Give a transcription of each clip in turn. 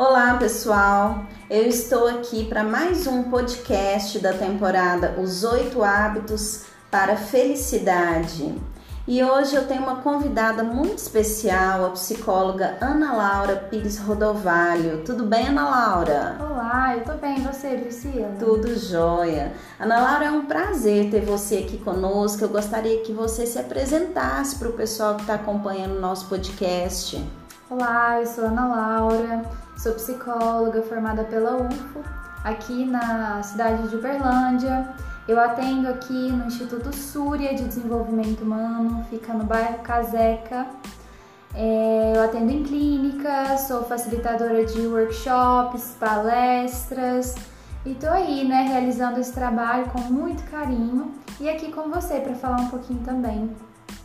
Olá, pessoal! Eu estou aqui para mais um podcast da temporada Os Oito Hábitos para a Felicidade. E hoje eu tenho uma convidada muito especial, a psicóloga Ana Laura Pires Rodovalho. Tudo bem, Ana Laura? Olá, eu tô bem. E você, Priscila? Tudo jóia. Ana Laura, é um prazer ter você aqui conosco. Eu gostaria que você se apresentasse para o pessoal que está acompanhando o nosso podcast. Olá, eu sou Ana Laura, sou psicóloga formada pela UFO, aqui na cidade de Uberlândia. Eu atendo aqui no Instituto Súria de Desenvolvimento Humano, fica no bairro Caseca. É, eu atendo em clínica, sou facilitadora de workshops, palestras e tô aí, né, realizando esse trabalho com muito carinho e aqui com você para falar um pouquinho também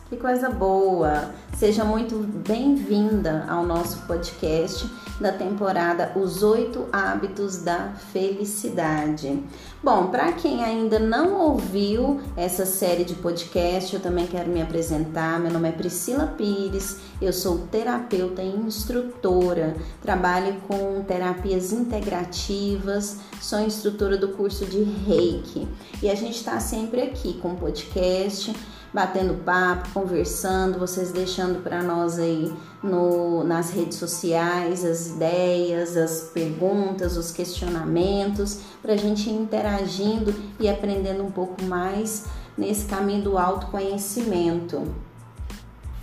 que coisa boa! Seja muito bem-vinda ao nosso podcast da temporada Os Oito Hábitos da Felicidade. Bom, para quem ainda não ouviu essa série de podcast, eu também quero me apresentar. Meu nome é Priscila Pires, eu sou terapeuta e instrutora, trabalho com terapias integrativas, sou instrutora do curso de Reiki e a gente está sempre aqui com podcast batendo papo, conversando, vocês deixando para nós aí no, nas redes sociais as ideias, as perguntas, os questionamentos, para a gente ir interagindo e aprendendo um pouco mais nesse caminho do autoconhecimento.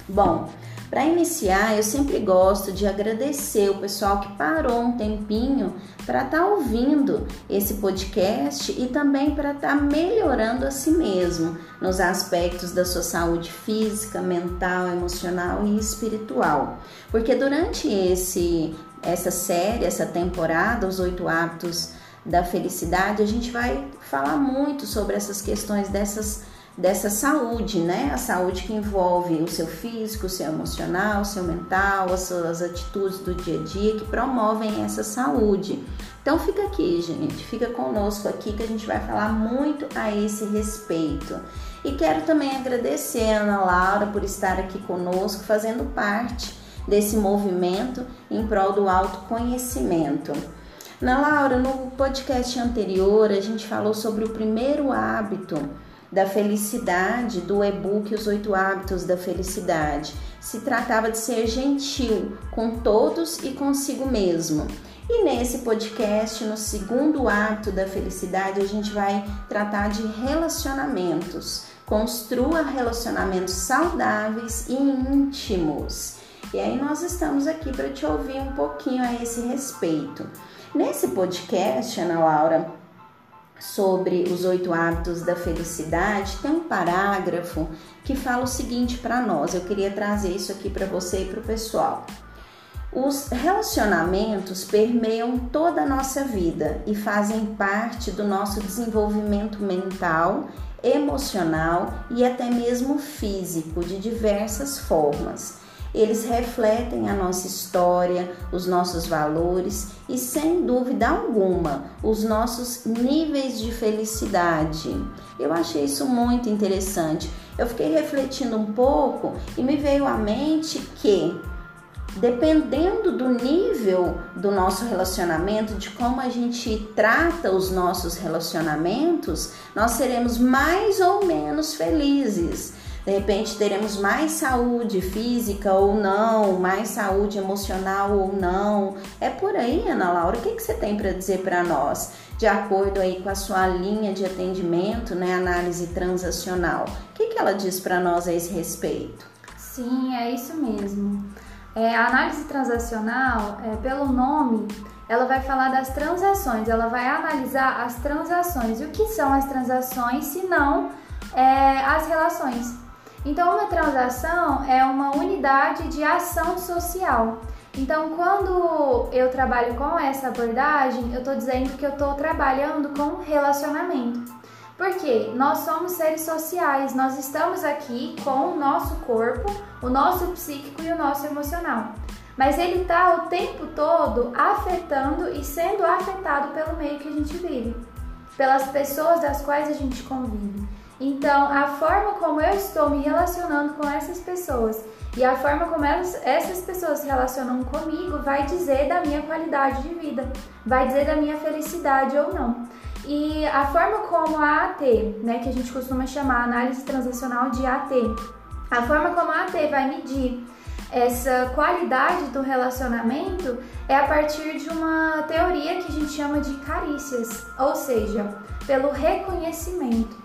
Bom, para iniciar, eu sempre gosto de agradecer o pessoal que parou um tempinho para estar tá ouvindo esse podcast e também para estar tá melhorando a si mesmo nos aspectos da sua saúde física, mental, emocional e espiritual. Porque durante esse essa série, essa temporada, os oito hábitos da felicidade, a gente vai falar muito sobre essas questões dessas dessa saúde, né? A saúde que envolve o seu físico, o seu emocional, o seu mental, as suas atitudes do dia a dia que promovem essa saúde. Então fica aqui, gente, fica conosco aqui que a gente vai falar muito a esse respeito. E quero também agradecer a Ana Laura por estar aqui conosco, fazendo parte desse movimento em prol do autoconhecimento. Ana Laura, no podcast anterior a gente falou sobre o primeiro hábito da felicidade do e-book Os Oito Hábitos da Felicidade. Se tratava de ser gentil com todos e consigo mesmo. E nesse podcast, no segundo hábito da felicidade, a gente vai tratar de relacionamentos. Construa relacionamentos saudáveis e íntimos. E aí nós estamos aqui para te ouvir um pouquinho a esse respeito. Nesse podcast, Ana Laura, sobre os oito hábitos da felicidade, tem um parágrafo que fala o seguinte para nós. Eu queria trazer isso aqui para você e para o pessoal. Os relacionamentos permeiam toda a nossa vida e fazem parte do nosso desenvolvimento mental, emocional e até mesmo físico de diversas formas. Eles refletem a nossa história, os nossos valores e, sem dúvida alguma, os nossos níveis de felicidade. Eu achei isso muito interessante. Eu fiquei refletindo um pouco e me veio à mente que dependendo do nível do nosso relacionamento, de como a gente trata os nossos relacionamentos, nós seremos mais ou menos felizes. De repente teremos mais saúde física ou não, mais saúde emocional ou não. É por aí, Ana Laura. O que, que você tem para dizer para nós? De acordo aí com a sua linha de atendimento, né, análise transacional. O que, que ela diz para nós a esse respeito? Sim, é isso mesmo. É, a análise transacional, é, pelo nome, ela vai falar das transações, ela vai analisar as transações. E o que são as transações, se não é, as relações? Então, uma transação é uma unidade de ação social. Então, quando eu trabalho com essa abordagem, eu estou dizendo que eu estou trabalhando com relacionamento. Porque nós somos seres sociais, nós estamos aqui com o nosso corpo, o nosso psíquico e o nosso emocional. Mas ele está o tempo todo afetando e sendo afetado pelo meio que a gente vive, pelas pessoas das quais a gente convive. Então, a forma como eu estou me relacionando com essas pessoas e a forma como elas, essas pessoas se relacionam comigo vai dizer da minha qualidade de vida, vai dizer da minha felicidade ou não. E a forma como a AT, né, que a gente costuma chamar análise transacional de AT, a forma como a AT vai medir essa qualidade do relacionamento é a partir de uma teoria que a gente chama de carícias, ou seja, pelo reconhecimento.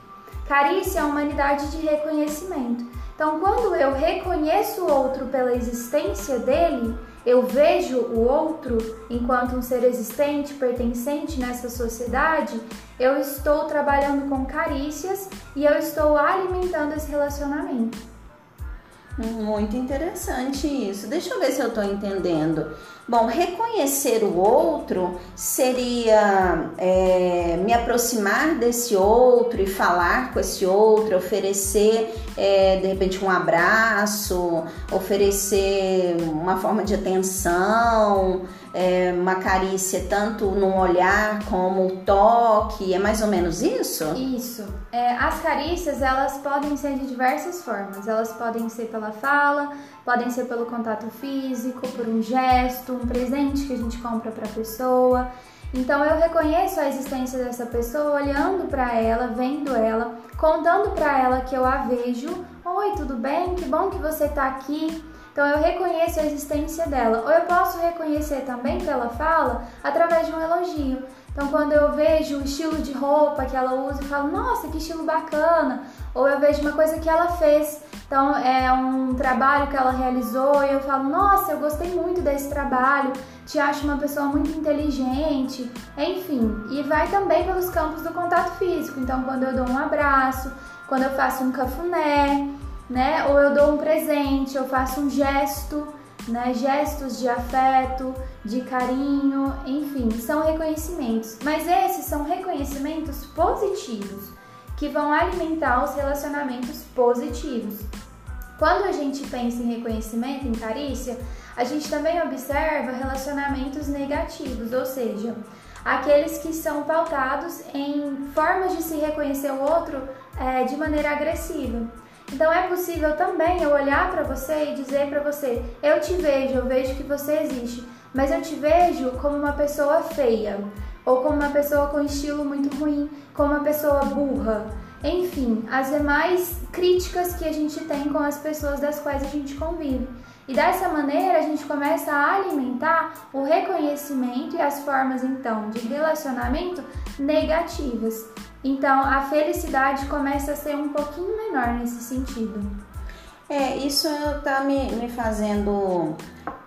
Carícia é a humanidade de reconhecimento. Então, quando eu reconheço o outro pela existência dele, eu vejo o outro enquanto um ser existente, pertencente nessa sociedade, eu estou trabalhando com carícias e eu estou alimentando esse relacionamento. Muito interessante isso. Deixa eu ver se eu estou entendendo. Bom, reconhecer o outro seria é, me aproximar desse outro e falar com esse outro, oferecer é, de repente um abraço, oferecer uma forma de atenção, é, uma carícia tanto no olhar como o toque, é mais ou menos isso? Isso. É, as carícias elas podem ser de diversas formas. Elas podem ser pela fala, podem ser pelo contato físico, por um gesto, um presente que a gente compra para a pessoa. Então eu reconheço a existência dessa pessoa olhando para ela, vendo ela, contando para ela que eu a vejo. Oi, tudo bem? Que bom que você está aqui. Então eu reconheço a existência dela. Ou eu posso reconhecer também pela fala através de um elogio. Então quando eu vejo o estilo de roupa que ela usa, eu falo, nossa, que estilo bacana. Ou eu vejo uma coisa que ela fez. Então é um trabalho que ela realizou e eu falo, nossa, eu gostei muito desse trabalho, te acho uma pessoa muito inteligente, enfim. E vai também pelos campos do contato físico. Então quando eu dou um abraço, quando eu faço um cafuné, né? Ou eu dou um presente, eu faço um gesto, né? Gestos de afeto, de carinho, enfim, são reconhecimentos. Mas esses são reconhecimentos positivos que vão alimentar os relacionamentos positivos. Quando a gente pensa em reconhecimento, em carícia, a gente também observa relacionamentos negativos, ou seja, aqueles que são pautados em formas de se reconhecer o outro é, de maneira agressiva. Então é possível também eu olhar para você e dizer para você: eu te vejo, eu vejo que você existe, mas eu te vejo como uma pessoa feia, ou como uma pessoa com estilo muito ruim, como uma pessoa burra. Enfim, as demais críticas que a gente tem com as pessoas das quais a gente convive. E dessa maneira a gente começa a alimentar o reconhecimento e as formas então de relacionamento negativas. Então a felicidade começa a ser um pouquinho menor nesse sentido. É, isso está me, me fazendo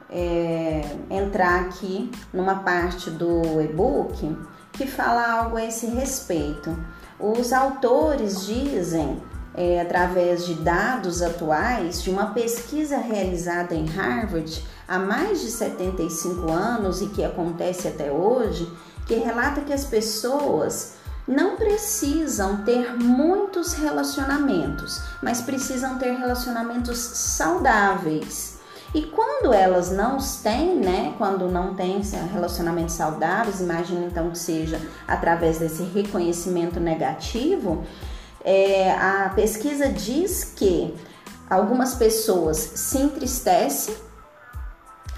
é, entrar aqui numa parte do e-book que fala algo a esse respeito. Os autores dizem, é, através de dados atuais, de uma pesquisa realizada em Harvard há mais de 75 anos e que acontece até hoje, que relata que as pessoas não precisam ter muitos relacionamentos, mas precisam ter relacionamentos saudáveis. E quando elas não os têm, né? Quando não têm relacionamentos saudáveis, imagina então que seja através desse reconhecimento negativo. É, a pesquisa diz que algumas pessoas se entristecem,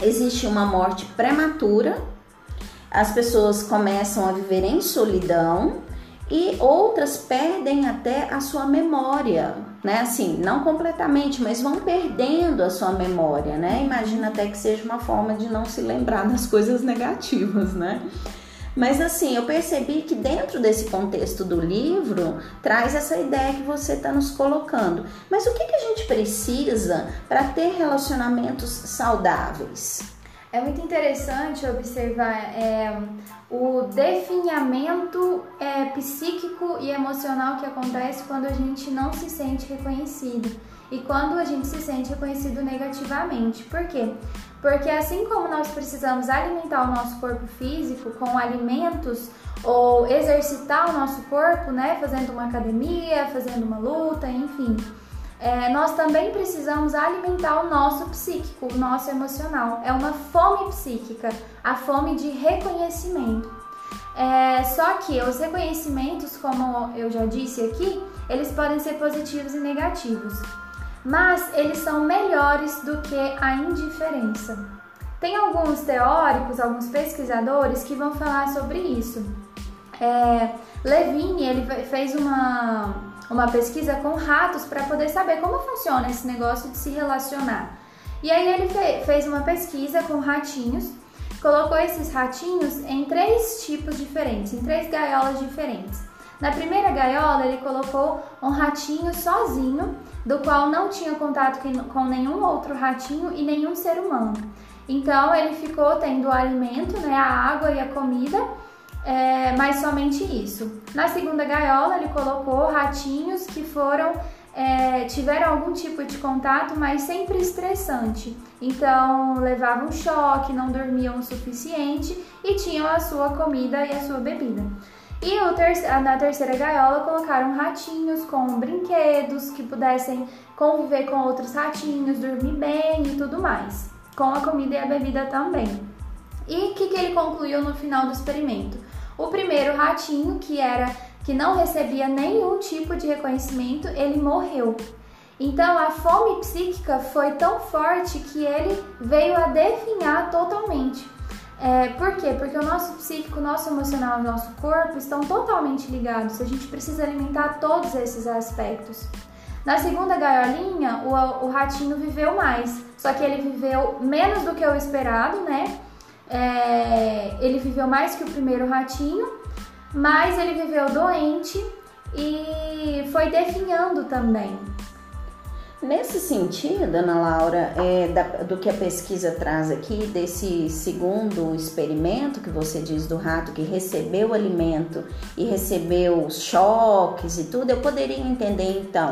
existe uma morte prematura, as pessoas começam a viver em solidão e outras perdem até a sua memória, né? Assim, não completamente, mas vão perdendo a sua memória, né? Imagina até que seja uma forma de não se lembrar das coisas negativas, né? Mas assim, eu percebi que dentro desse contexto do livro traz essa ideia que você está nos colocando. Mas o que, que a gente precisa para ter relacionamentos saudáveis? É muito interessante observar é, o definhamento é, psíquico e emocional que acontece quando a gente não se sente reconhecido e quando a gente se sente reconhecido negativamente. Por quê? Porque assim como nós precisamos alimentar o nosso corpo físico com alimentos ou exercitar o nosso corpo, né, fazendo uma academia, fazendo uma luta, enfim, é, nós também precisamos alimentar o nosso psíquico, o nosso emocional. É uma fome psíquica, a fome de reconhecimento. É, só que os reconhecimentos, como eu já disse aqui, eles podem ser positivos e negativos, mas eles são melhores do que a indiferença. Tem alguns teóricos, alguns pesquisadores que vão falar sobre isso. É, Levine ele fez uma, uma pesquisa com ratos para poder saber como funciona esse negócio de se relacionar. E aí ele fe, fez uma pesquisa com ratinhos, colocou esses ratinhos em três tipos diferentes, em três gaiolas diferentes. Na primeira gaiola ele colocou um ratinho sozinho, do qual não tinha contato com nenhum outro ratinho e nenhum ser humano. Então ele ficou tendo o alimento, né, a água e a comida, é, mas somente isso. Na segunda gaiola ele colocou ratinhos que foram é, tiveram algum tipo de contato, mas sempre estressante. Então levavam choque, não dormiam o suficiente e tinham a sua comida e a sua bebida. E ter na terceira gaiola colocaram ratinhos com brinquedos que pudessem conviver com outros ratinhos, dormir bem e tudo mais com a comida e a bebida também. E o que, que ele concluiu no final do experimento? O primeiro ratinho, que era que não recebia nenhum tipo de reconhecimento, ele morreu. Então a fome psíquica foi tão forte que ele veio a definhar totalmente. É, por quê? Porque o nosso psíquico, o nosso emocional e o nosso corpo estão totalmente ligados. A gente precisa alimentar todos esses aspectos. Na segunda gaiolinha, o, o ratinho viveu mais, só que ele viveu menos do que o esperado, né? É, ele viveu mais que o primeiro ratinho, mas ele viveu doente e foi definhando também. Nesse sentido, Ana Laura, é, da, do que a pesquisa traz aqui, desse segundo experimento que você diz do rato que recebeu o alimento e recebeu os choques e tudo, eu poderia entender então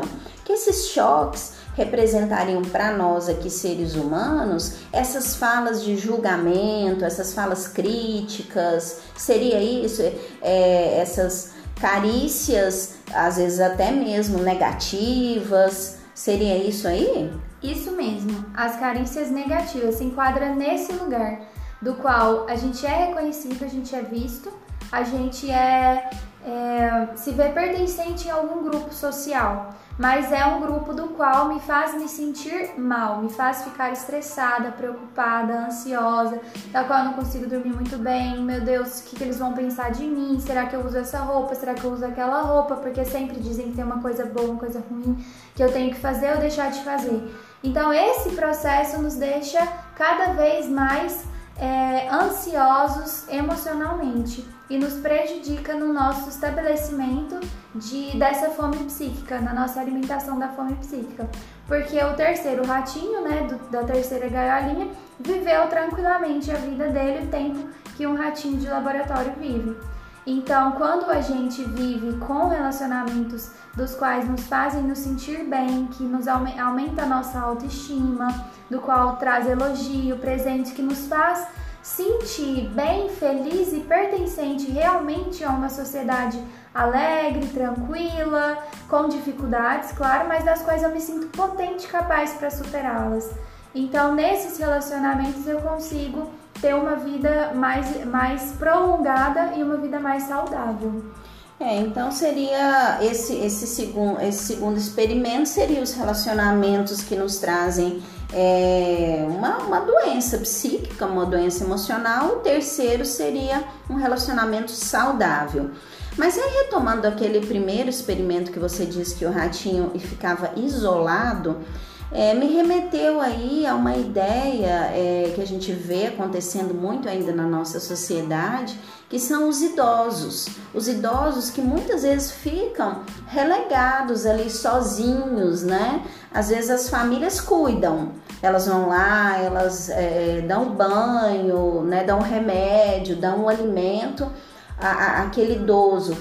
que esses choques representariam para nós aqui seres humanos essas falas de julgamento, essas falas críticas, seria isso, é, essas carícias, às vezes até mesmo negativas Seria isso aí? Isso mesmo. As carícias negativas se enquadram nesse lugar do qual a gente é reconhecido, a gente é visto, a gente é, é se vê pertencente em algum grupo social mas é um grupo do qual me faz me sentir mal, me faz ficar estressada, preocupada, ansiosa, da qual eu não consigo dormir muito bem. Meu Deus, o que, que eles vão pensar de mim? Será que eu uso essa roupa? Será que eu uso aquela roupa? Porque sempre dizem que tem uma coisa boa, uma coisa ruim, que eu tenho que fazer ou deixar de fazer. Então, esse processo nos deixa cada vez mais é, ansiosos emocionalmente e nos prejudica no nosso estabelecimento de, dessa fome psíquica, na nossa alimentação da fome psíquica. Porque o terceiro ratinho, né, do, da terceira gaiolinha, viveu tranquilamente a vida dele o tempo que um ratinho de laboratório vive. Então, quando a gente vive com relacionamentos dos quais nos fazem nos sentir bem, que nos aumenta a nossa autoestima, do qual traz elogio, presente, que nos faz sentir bem, feliz e pertencente realmente a uma sociedade alegre, tranquila, com dificuldades, claro, mas das quais eu me sinto potente e capaz para superá-las. Então, nesses relacionamentos eu consigo ter uma vida mais, mais prolongada e uma vida mais saudável. É, então seria esse, esse, segundo, esse segundo experimento seria os relacionamentos que nos trazem é, uma, uma doença psíquica, uma doença emocional. O terceiro seria um relacionamento saudável. Mas aí retomando aquele primeiro experimento que você disse que o ratinho ficava isolado, é, me remeteu aí a uma ideia é, que a gente vê acontecendo muito ainda na nossa sociedade, que são os idosos. Os idosos que muitas vezes ficam relegados ali sozinhos, né? Às vezes as famílias cuidam, elas vão lá, elas é, dão banho, né? dão remédio, dão um alimento àquele idoso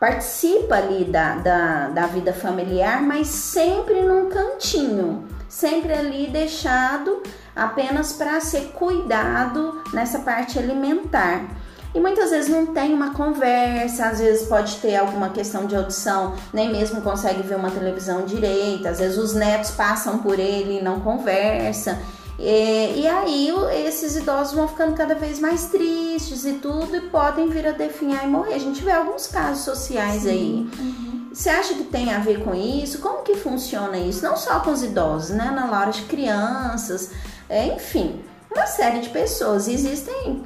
participa ali da, da, da vida familiar, mas sempre num cantinho, sempre ali deixado apenas para ser cuidado nessa parte alimentar. E muitas vezes não tem uma conversa, às vezes pode ter alguma questão de audição, nem mesmo consegue ver uma televisão direita, às vezes os netos passam por ele e não conversa. E, e, aí esses idosos vão ficando cada vez mais tristes e tudo e podem vir a definhar e morrer. A gente vê alguns casos sociais Sim. aí. Uhum. Você acha que tem a ver com isso? Como que funciona isso? Não só com os idosos, né, na Laura, de crianças, é, enfim, uma série de pessoas. Existem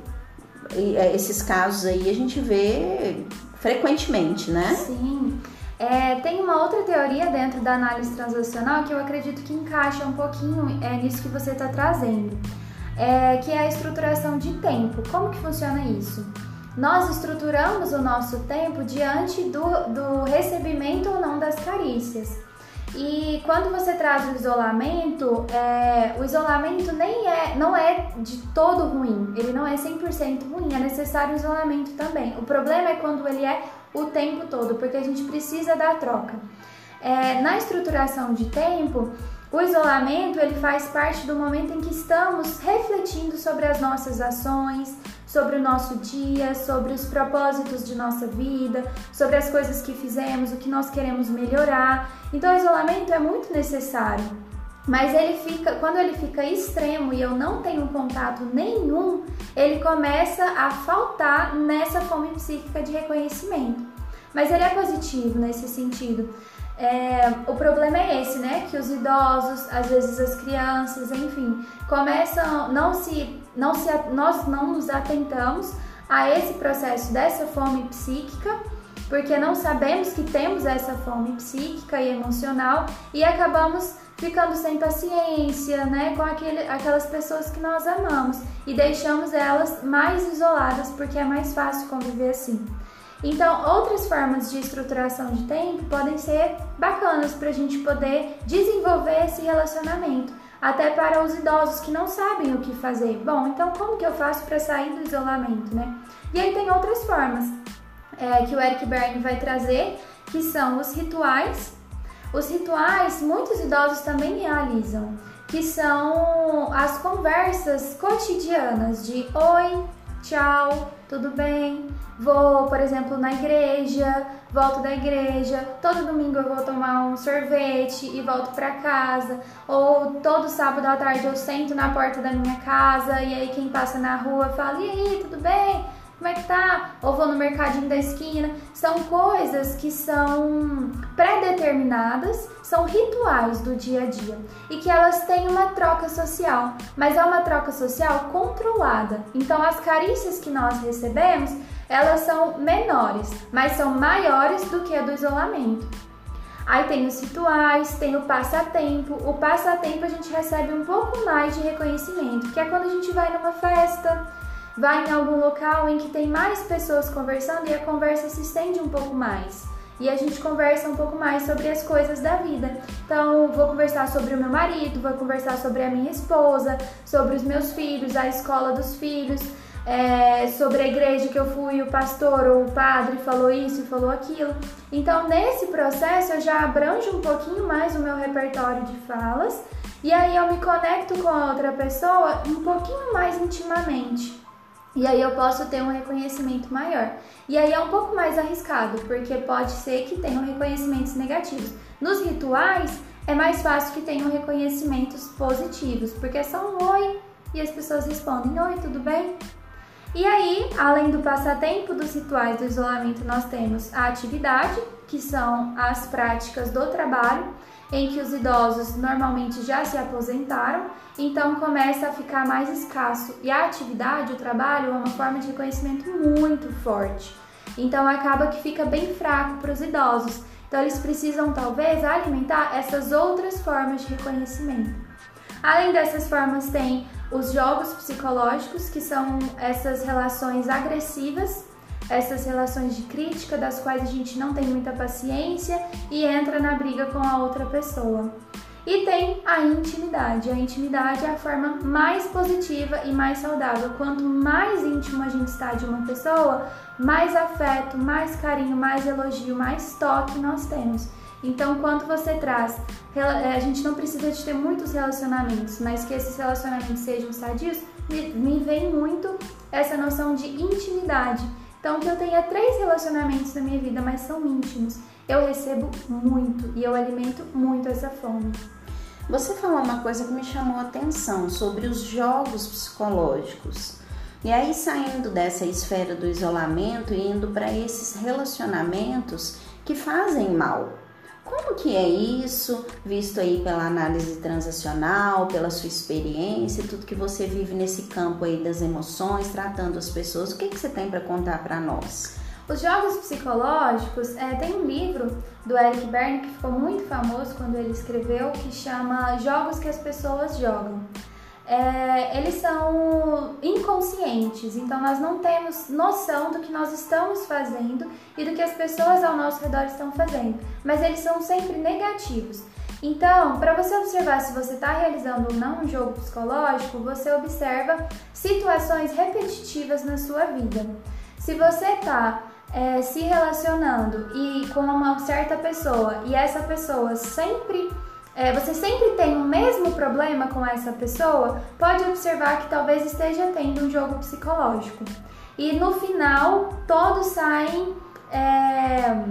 é, esses casos aí, a gente vê frequentemente, né? Sim. É, tem uma outra teoria dentro da análise transacional que eu acredito que encaixa um pouquinho é, nisso que você está trazendo, é, que é a estruturação de tempo. Como que funciona isso? Nós estruturamos o nosso tempo diante do, do recebimento ou não das carícias. E quando você traz o isolamento, é, o isolamento nem é, não é de todo ruim, ele não é 100% ruim, é necessário isolamento também. O problema é quando ele é o tempo todo, porque a gente precisa da troca. É, na estruturação de tempo, o isolamento ele faz parte do momento em que estamos refletindo sobre as nossas ações, sobre o nosso dia, sobre os propósitos de nossa vida, sobre as coisas que fizemos, o que nós queremos melhorar. Então, o isolamento é muito necessário. Mas ele fica, quando ele fica extremo e eu não tenho contato nenhum, ele começa a faltar nessa fome psíquica de reconhecimento. Mas ele é positivo nesse sentido. É, o problema é esse, né? Que os idosos, às vezes as crianças, enfim, começam não se, não se, nós não nos atentamos a esse processo dessa fome psíquica, porque não sabemos que temos essa fome psíquica e emocional e acabamos ficando sem paciência, né, com aquele, aquelas pessoas que nós amamos e deixamos elas mais isoladas porque é mais fácil conviver assim. Então, outras formas de estruturação de tempo podem ser bacanas para a gente poder desenvolver esse relacionamento, até para os idosos que não sabem o que fazer. Bom, então como que eu faço para sair do isolamento, né? E aí tem outras formas é, que o Eric Berne vai trazer, que são os rituais. Os rituais, muitos idosos também realizam, que são as conversas cotidianas de oi, tchau, tudo bem? Vou, por exemplo, na igreja, volto da igreja, todo domingo eu vou tomar um sorvete e volto para casa, ou todo sábado à tarde eu sento na porta da minha casa e aí quem passa na rua fala: "E aí, tudo bem?" Como é que tá? Ou vou no mercadinho da esquina. São coisas que são pré-determinadas, são rituais do dia a dia e que elas têm uma troca social, mas é uma troca social controlada. Então as carícias que nós recebemos, elas são menores, mas são maiores do que a do isolamento. Aí tem os rituais, tem o passatempo. O passatempo a gente recebe um pouco mais de reconhecimento, que é quando a gente vai numa festa, vai em algum local em que tem mais pessoas conversando e a conversa se estende um pouco mais. E a gente conversa um pouco mais sobre as coisas da vida. Então, vou conversar sobre o meu marido, vou conversar sobre a minha esposa, sobre os meus filhos, a escola dos filhos, é, sobre a igreja que eu fui, o pastor ou o padre falou isso e falou aquilo. Então, nesse processo, eu já abranjo um pouquinho mais o meu repertório de falas e aí eu me conecto com a outra pessoa um pouquinho mais intimamente. E aí eu posso ter um reconhecimento maior. E aí é um pouco mais arriscado, porque pode ser que tenham reconhecimentos negativos. Nos rituais é mais fácil que tenham reconhecimentos positivos, porque é só um oi e as pessoas respondem: Oi, tudo bem? E aí, além do passatempo dos rituais do isolamento, nós temos a atividade, que são as práticas do trabalho, em que os idosos normalmente já se aposentaram, então começa a ficar mais escasso. E a atividade, o trabalho, é uma forma de reconhecimento muito forte. Então acaba que fica bem fraco para os idosos. Então eles precisam talvez alimentar essas outras formas de reconhecimento. Além dessas formas, tem os jogos psicológicos, que são essas relações agressivas essas relações de crítica das quais a gente não tem muita paciência e entra na briga com a outra pessoa. E tem a intimidade. A intimidade é a forma mais positiva e mais saudável. Quanto mais íntimo a gente está de uma pessoa, mais afeto, mais carinho, mais elogio, mais toque nós temos. Então, quanto você traz, a gente não precisa de ter muitos relacionamentos, mas que esses relacionamentos sejam sadios, me vem muito essa noção de intimidade então, que eu tenha três relacionamentos na minha vida, mas são íntimos, eu recebo muito e eu alimento muito essa fome. Você falou uma coisa que me chamou a atenção sobre os jogos psicológicos. E aí, saindo dessa esfera do isolamento e indo para esses relacionamentos que fazem mal. Como que é isso, visto aí pela análise transacional, pela sua experiência, tudo que você vive nesse campo aí das emoções, tratando as pessoas, o que, que você tem para contar para nós? Os jogos psicológicos, é, tem um livro do Eric Berne que ficou muito famoso quando ele escreveu, que chama Jogos que as Pessoas Jogam. É, eles são inconscientes, então nós não temos noção do que nós estamos fazendo e do que as pessoas ao nosso redor estão fazendo, mas eles são sempre negativos. Então, para você observar se você está realizando ou não um jogo psicológico, você observa situações repetitivas na sua vida. Se você está é, se relacionando e com uma certa pessoa e essa pessoa sempre é, você sempre tem o mesmo problema com essa pessoa, pode observar que talvez esteja tendo um jogo psicológico. E no final, todos saem é,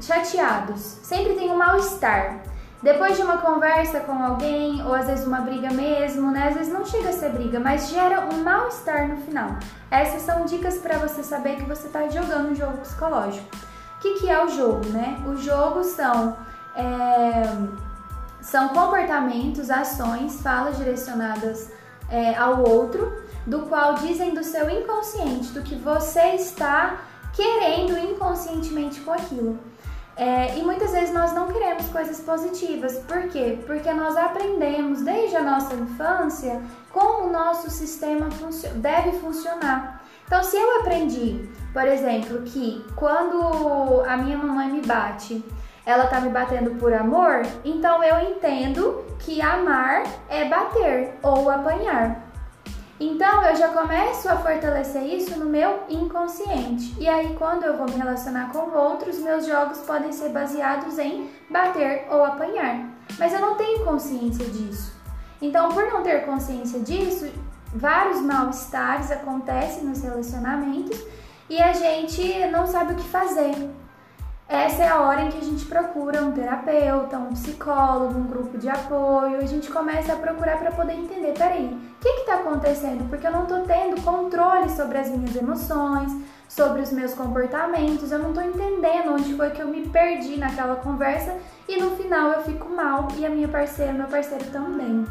chateados. Sempre tem um mal-estar. Depois de uma conversa com alguém, ou às vezes uma briga mesmo, né? Às vezes não chega a ser briga, mas gera um mal-estar no final. Essas são dicas para você saber que você está jogando um jogo psicológico. O que, que é o jogo, né? O jogo são, é, são comportamentos, ações, falas direcionadas é, ao outro, do qual dizem do seu inconsciente, do que você está querendo inconscientemente com aquilo. É, e muitas vezes nós não queremos coisas positivas. Por quê? Porque nós aprendemos desde a nossa infância como o nosso sistema funcio deve funcionar. Então, se eu aprendi, por exemplo, que quando a minha mamãe me bate, ela tá me batendo por amor, então eu entendo que amar é bater ou apanhar. Então eu já começo a fortalecer isso no meu inconsciente. E aí, quando eu vou me relacionar com outros, meus jogos podem ser baseados em bater ou apanhar. Mas eu não tenho consciência disso. Então, por não ter consciência disso, vários mal-estares acontecem nos relacionamentos e a gente não sabe o que fazer essa é a hora em que a gente procura um terapeuta, um psicólogo, um grupo de apoio. A gente começa a procurar para poder entender, peraí, o que está acontecendo? Porque eu não estou tendo controle sobre as minhas emoções, sobre os meus comportamentos, eu não estou entendendo onde foi que eu me perdi naquela conversa e no final eu fico mal e a minha parceira, meu parceiro também.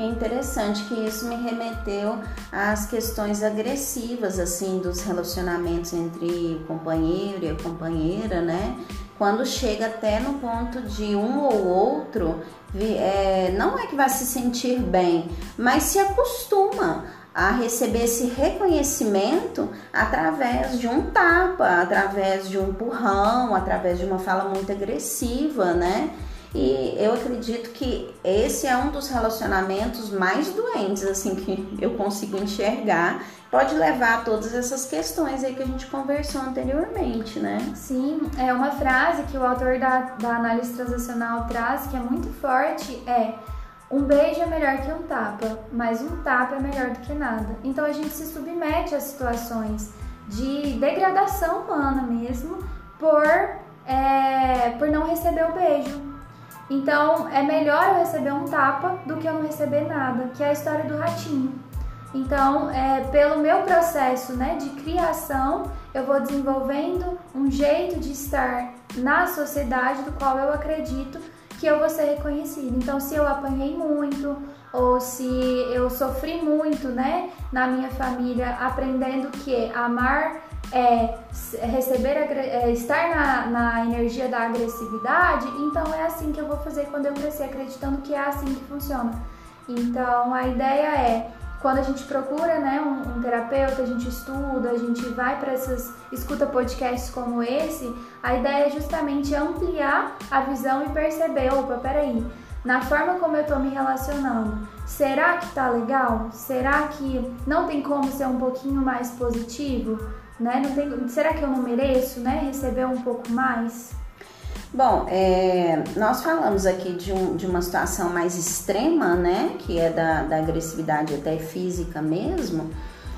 É interessante que isso me remeteu às questões agressivas, assim, dos relacionamentos entre o companheiro e a companheira, né? Quando chega até no ponto de um ou outro, é, não é que vai se sentir bem, mas se acostuma a receber esse reconhecimento através de um tapa, através de um empurrão, através de uma fala muito agressiva, né? E eu acredito que esse é um dos relacionamentos mais doentes, assim, que eu consigo enxergar. Pode levar a todas essas questões aí que a gente conversou anteriormente, né? Sim, é uma frase que o autor da, da análise transacional traz que é muito forte, é um beijo é melhor que um tapa, mas um tapa é melhor do que nada. Então a gente se submete a situações de degradação humana mesmo por, é, por não receber o beijo, então é melhor eu receber um tapa do que eu não receber nada, que é a história do ratinho. Então, é, pelo meu processo né, de criação, eu vou desenvolvendo um jeito de estar na sociedade do qual eu acredito que eu vou ser reconhecido. Então, se eu apanhei muito ou se eu sofri muito, né, na minha família, aprendendo que amar é receber, é estar na, na energia da agressividade, então é assim que eu vou fazer quando eu crescer, acreditando que é assim que funciona. Então a ideia é quando a gente procura né, um, um, terapeuta, a gente estuda, a gente vai para essas escuta podcasts como esse, a ideia é justamente ampliar a visão e perceber, opa, peraí, na forma como eu estou me relacionando, será que tá legal? Será que não tem como ser um pouquinho mais positivo? Né? Não tem, será que eu não mereço, né? Receber um pouco mais? Bom, é, nós falamos aqui de, um, de uma situação mais extrema, né? Que é da, da agressividade até física mesmo.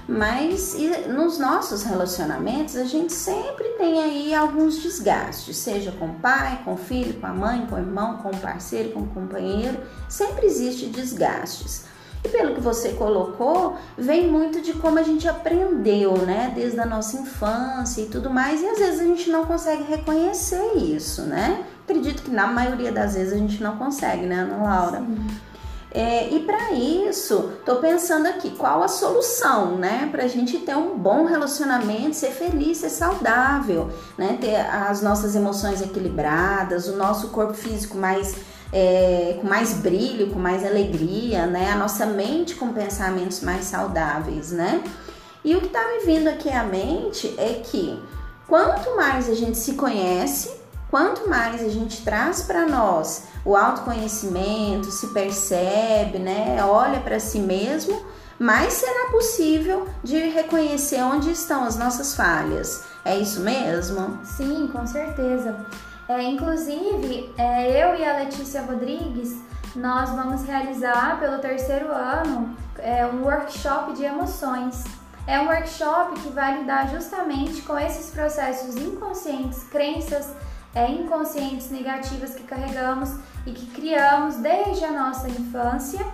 Mas nos nossos relacionamentos a gente sempre tem aí alguns desgastes, seja com o pai, com o filho, com a mãe, com o irmão, com o parceiro, com o companheiro, sempre existe desgastes. E pelo que você colocou, vem muito de como a gente aprendeu, né? Desde a nossa infância e tudo mais, e às vezes a gente não consegue reconhecer isso, né? Acredito que na maioria das vezes a gente não consegue, né, Ana Laura? Sim. É, e para isso, tô pensando aqui, qual a solução, né? Pra gente ter um bom relacionamento, ser feliz, ser saudável, né? Ter as nossas emoções equilibradas, o nosso corpo físico mais é, com mais brilho, com mais alegria, né? A nossa mente com pensamentos mais saudáveis, né? E o que tá me vindo aqui à mente é que quanto mais a gente se conhece, quanto mais a gente traz para nós o autoconhecimento, se percebe, né? Olha para si mesmo, mais será possível de reconhecer onde estão as nossas falhas. É isso mesmo? Sim, com certeza. É, inclusive, é, eu e a Letícia Rodrigues, nós vamos realizar pelo terceiro ano é, um workshop de emoções. É um workshop que vai lidar justamente com esses processos inconscientes, crenças é, inconscientes negativas que carregamos e que criamos desde a nossa infância,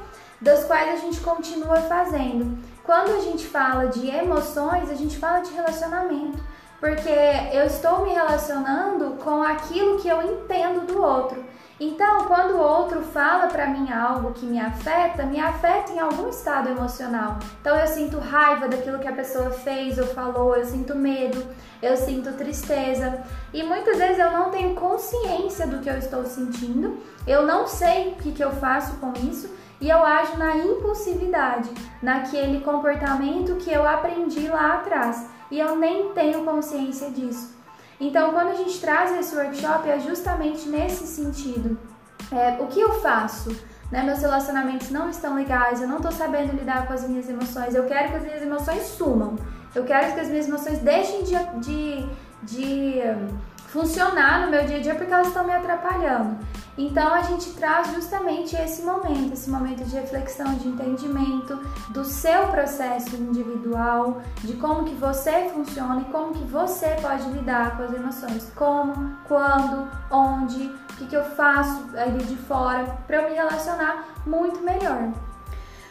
das quais a gente continua fazendo. Quando a gente fala de emoções, a gente fala de relacionamento, porque eu estou me relacionando com aquilo que eu entendo do outro. Então, quando o outro fala para mim algo que me afeta, me afeta em algum estado emocional. Então, eu sinto raiva daquilo que a pessoa fez ou falou, eu sinto medo, eu sinto tristeza. E muitas vezes eu não tenho consciência do que eu estou sentindo, eu não sei o que, que eu faço com isso e eu ajo na impulsividade, naquele comportamento que eu aprendi lá atrás e eu nem tenho consciência disso. Então, quando a gente traz esse workshop, é justamente nesse sentido. É, o que eu faço? Né, meus relacionamentos não estão legais, eu não estou sabendo lidar com as minhas emoções, eu quero que as minhas emoções sumam, eu quero que as minhas emoções deixem de, de, de funcionar no meu dia a dia porque elas estão me atrapalhando. Então a gente traz justamente esse momento, esse momento de reflexão, de entendimento do seu processo individual, de como que você funciona e como que você pode lidar com as emoções, como, quando, onde, o que, que eu faço ali de fora para eu me relacionar muito melhor.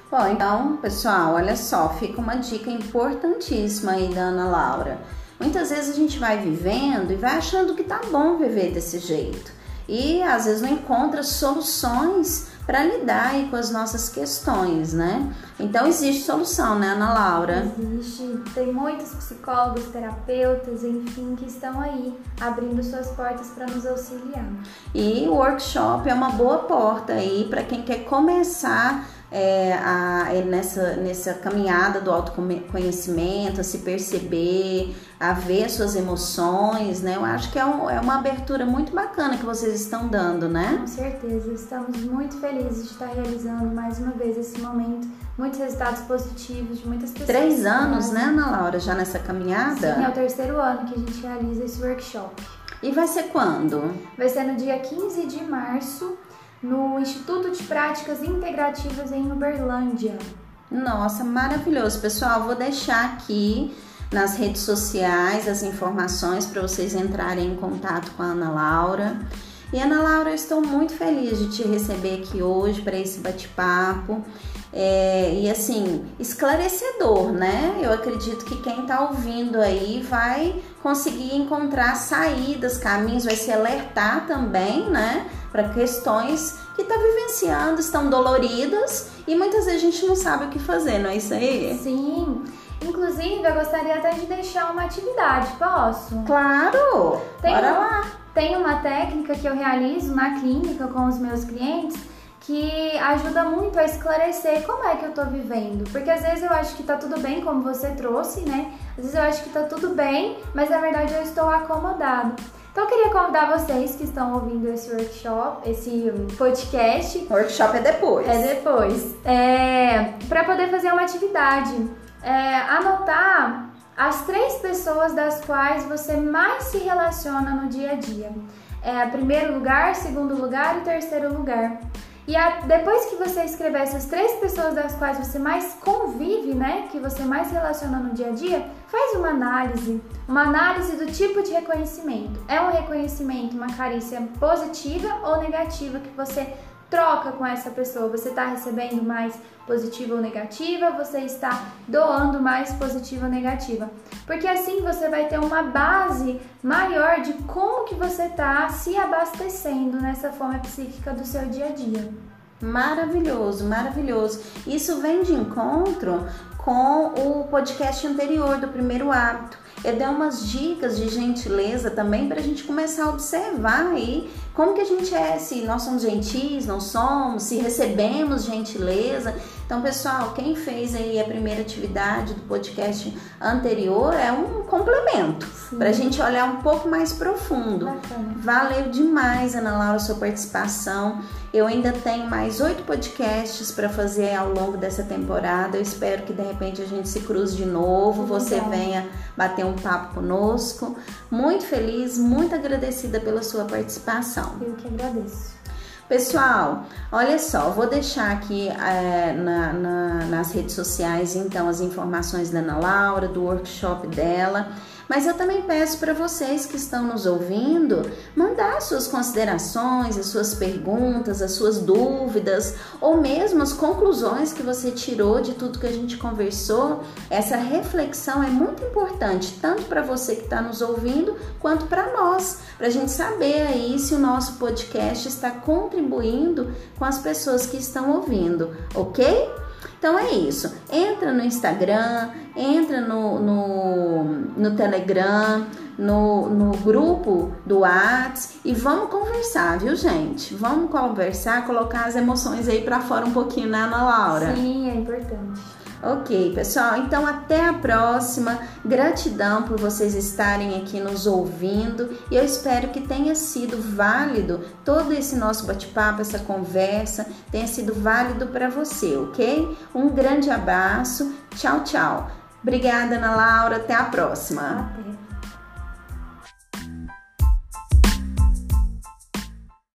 Bom, então, pessoal, olha só, fica uma dica importantíssima aí da Ana Laura. Muitas vezes a gente vai vivendo e vai achando que tá bom viver desse jeito e às vezes não encontra soluções para lidar com as nossas questões, né? Então existe solução, né, Ana Laura? Existe. Tem muitos psicólogos, terapeutas, enfim, que estão aí abrindo suas portas para nos auxiliar. E o workshop é uma boa porta aí para quem quer começar é, a, nessa, nessa caminhada do autoconhecimento, a se perceber, a ver suas emoções, né? Eu acho que é, um, é uma abertura muito bacana que vocês estão dando, né? Com certeza, estamos muito felizes de estar realizando mais uma vez esse momento, muitos resultados positivos de muitas pessoas. Três anos, né, Ana Laura, já nessa caminhada? Sim, é o terceiro ano que a gente realiza esse workshop. E vai ser quando? Vai ser no dia 15 de março no Instituto de Práticas Integrativas em Uberlândia. Nossa, maravilhoso, pessoal. Vou deixar aqui nas redes sociais as informações para vocês entrarem em contato com a Ana Laura. E Ana Laura, eu estou muito feliz de te receber aqui hoje para esse bate-papo. É, e assim, esclarecedor, né? Eu acredito que quem está ouvindo aí vai conseguir encontrar saídas, caminhos, vai se alertar também, né? Para questões que está vivenciando, estão doloridas e muitas vezes a gente não sabe o que fazer, não é isso aí? Sim. Inclusive, eu gostaria até de deixar uma atividade, posso? Claro! Tem Bora lá! Tem uma técnica que eu realizo na clínica com os meus clientes que ajuda muito a esclarecer como é que eu tô vivendo. Porque às vezes eu acho que tá tudo bem, como você trouxe, né? Às vezes eu acho que tá tudo bem, mas na verdade eu estou acomodado. Então eu queria convidar vocês que estão ouvindo esse workshop, esse podcast. O workshop é depois. É depois. É, para poder fazer uma atividade. É, anotar as três pessoas das quais você mais se relaciona no dia a dia. É, primeiro lugar, segundo lugar e terceiro lugar. E a, depois que você escrever essas três pessoas das quais você mais convive, né, que você mais relaciona no dia a dia, faz uma análise, uma análise do tipo de reconhecimento. É um reconhecimento, uma carícia positiva ou negativa que você troca com essa pessoa. Você está recebendo mais positiva ou negativa, você está doando mais positiva ou negativa. Porque assim você vai ter uma base maior de como que você está se abastecendo nessa forma psíquica do seu dia a dia. Maravilhoso, maravilhoso. Isso vem de encontro com o podcast anterior do primeiro hábito. Eu dei umas dicas de gentileza também para a gente começar a observar aí como que a gente é, se nós somos gentis, não somos, se recebemos gentileza. Então, pessoal, quem fez aí a primeira atividade do podcast anterior é um complemento para a gente olhar um pouco mais profundo. Bacana. Valeu demais, Ana Laura, sua participação. Eu ainda tenho mais oito podcasts para fazer ao longo dessa temporada. Eu espero que de repente a gente se cruze de novo, você Legal. venha bater um papo conosco. Muito feliz, muito agradecida pela sua participação. Eu que agradeço. Pessoal, olha só, vou deixar aqui é, na- na- nas redes sociais então as informações da Ana Laura, do workshop dela. Mas eu também peço para vocês que estão nos ouvindo mandar as suas considerações, as suas perguntas, as suas dúvidas, ou mesmo as conclusões que você tirou de tudo que a gente conversou. Essa reflexão é muito importante, tanto para você que está nos ouvindo, quanto para nós, para a gente saber aí se o nosso podcast está contribuindo com as pessoas que estão ouvindo, ok? Então é isso. Entra no Instagram, entra no, no, no Telegram, no, no grupo do Whats e vamos conversar, viu, gente? Vamos conversar, colocar as emoções aí para fora um pouquinho, né, Ana Laura? Sim, é importante. Ok, pessoal, então até a próxima. Gratidão por vocês estarem aqui nos ouvindo e eu espero que tenha sido válido todo esse nosso bate-papo, essa conversa, tenha sido válido para você, ok? Um grande abraço, tchau, tchau. Obrigada, Ana Laura, até a próxima. Até.